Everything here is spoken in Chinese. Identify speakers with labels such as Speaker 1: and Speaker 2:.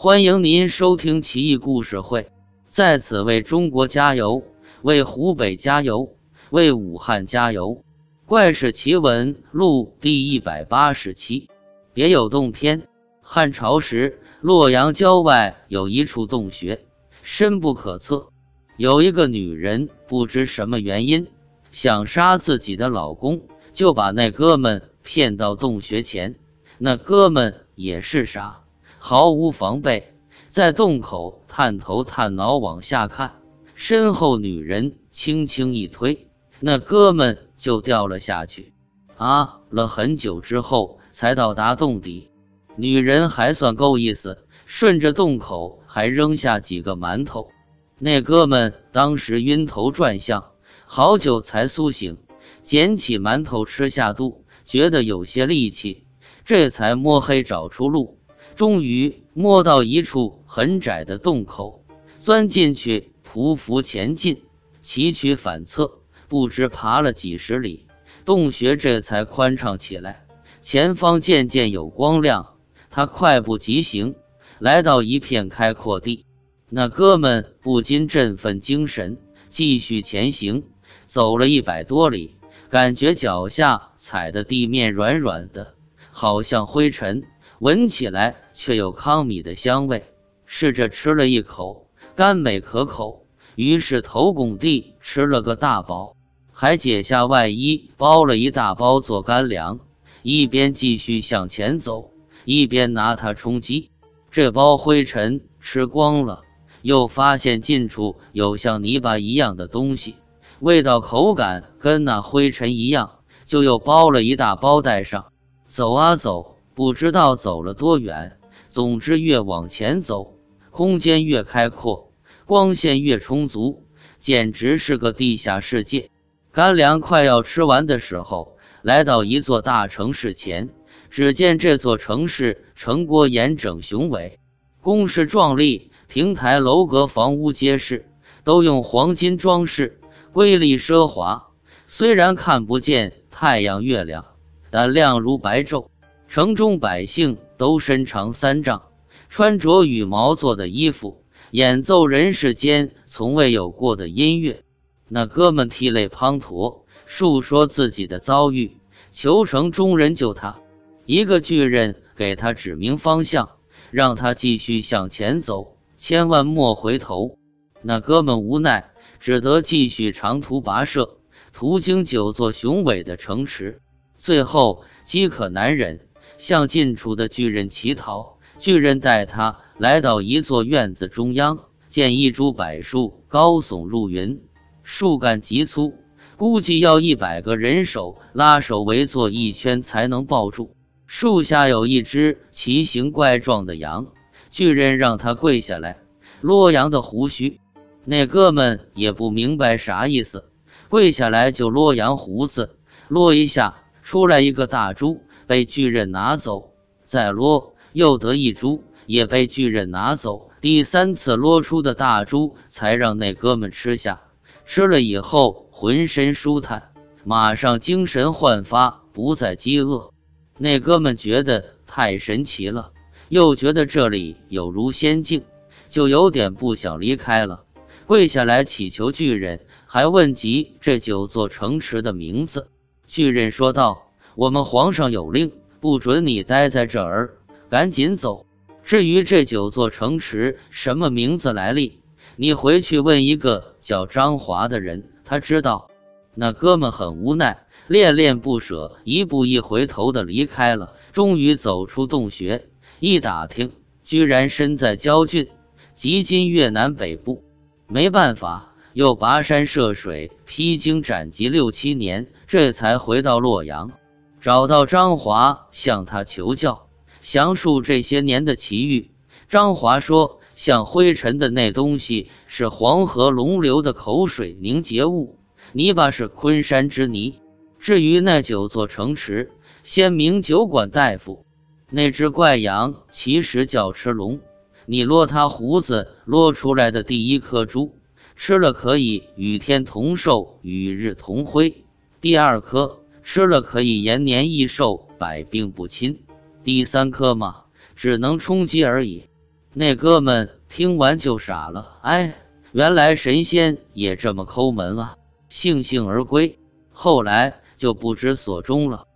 Speaker 1: 欢迎您收听奇异故事会，在此为中国加油，为湖北加油，为武汉加油！怪事奇闻录第一百八十七。别有洞天。汉朝时，洛阳郊外有一处洞穴，深不可测。有一个女人，不知什么原因，想杀自己的老公，就把那哥们骗到洞穴前。那哥们也是傻。毫无防备，在洞口探头探脑往下看，身后女人轻轻一推，那哥们就掉了下去。啊了很久之后，才到达洞底。女人还算够意思，顺着洞口还扔下几个馒头。那哥们当时晕头转向，好久才苏醒，捡起馒头吃下肚，觉得有些力气，这才摸黑找出路。终于摸到一处很窄的洞口，钻进去，匍匐前进，崎岖反侧，不知爬了几十里，洞穴这才宽敞起来。前方渐渐有光亮，他快步疾行，来到一片开阔地。那哥们不禁振奋精神，继续前行。走了一百多里，感觉脚下踩的地面软软的，好像灰尘。闻起来却有糠米的香味，试着吃了一口，甘美可口。于是头拱地吃了个大饱，还解下外衣包了一大包做干粮，一边继续向前走，一边拿它充饥。这包灰尘吃光了，又发现近处有像泥巴一样的东西，味道口感跟那灰尘一样，就又包了一大包带上。走啊走。不知道走了多远，总之越往前走，空间越开阔，光线越充足，简直是个地下世界。干粮快要吃完的时候，来到一座大城市前，只见这座城市城郭严整雄伟，宫室壮丽，亭台楼阁，房屋皆是，都用黄金装饰，瑰丽奢华。虽然看不见太阳月亮，但亮如白昼。城中百姓都身长三丈，穿着羽毛做的衣服，演奏人世间从未有过的音乐。那哥们涕泪滂沱，述说自己的遭遇，求城中人救他。一个巨人给他指明方向，让他继续向前走，千万莫回头。那哥们无奈，只得继续长途跋涉，途经九座雄伟的城池，最后饥渴难忍。向近处的巨人乞讨，巨人带他来到一座院子中央，见一株柏树高耸入云，树干极粗，估计要一百个人手拉手围坐一圈才能抱住。树下有一只奇形怪状的羊，巨人让他跪下来落羊的胡须。那哥们也不明白啥意思，跪下来就落羊胡子，落一下出来一个大猪。被巨人拿走，再撸又得一株，也被巨人拿走。第三次撸出的大猪，才让那哥们吃下。吃了以后，浑身舒坦，马上精神焕发，不再饥饿。那哥们觉得太神奇了，又觉得这里有如仙境，就有点不想离开了。跪下来祈求巨人，还问及这九座城池的名字。巨人说道。我们皇上有令，不准你待在这儿，赶紧走。至于这九座城池什么名字来历，你回去问一个叫张华的人，他知道。那哥们很无奈，恋恋不舍，一步一回头的离开了。终于走出洞穴，一打听，居然身在焦郡，即今越南北部。没办法，又跋山涉水，披荆斩棘六七年，这才回到洛阳。找到张华，向他求教，详述这些年的奇遇。张华说：“像灰尘的那东西是黄河龙流的口水凝结物，泥巴是昆山之泥。至于那九座城池，先名酒馆大夫。那只怪羊其实叫吃龙，你落它胡子落出来的第一颗珠，吃了可以与天同寿，与日同辉。第二颗。”吃了可以延年益寿，百病不侵。第三颗嘛，只能充饥而已。那哥们听完就傻了，哎，原来神仙也这么抠门啊！悻悻而归，后来就不知所终了。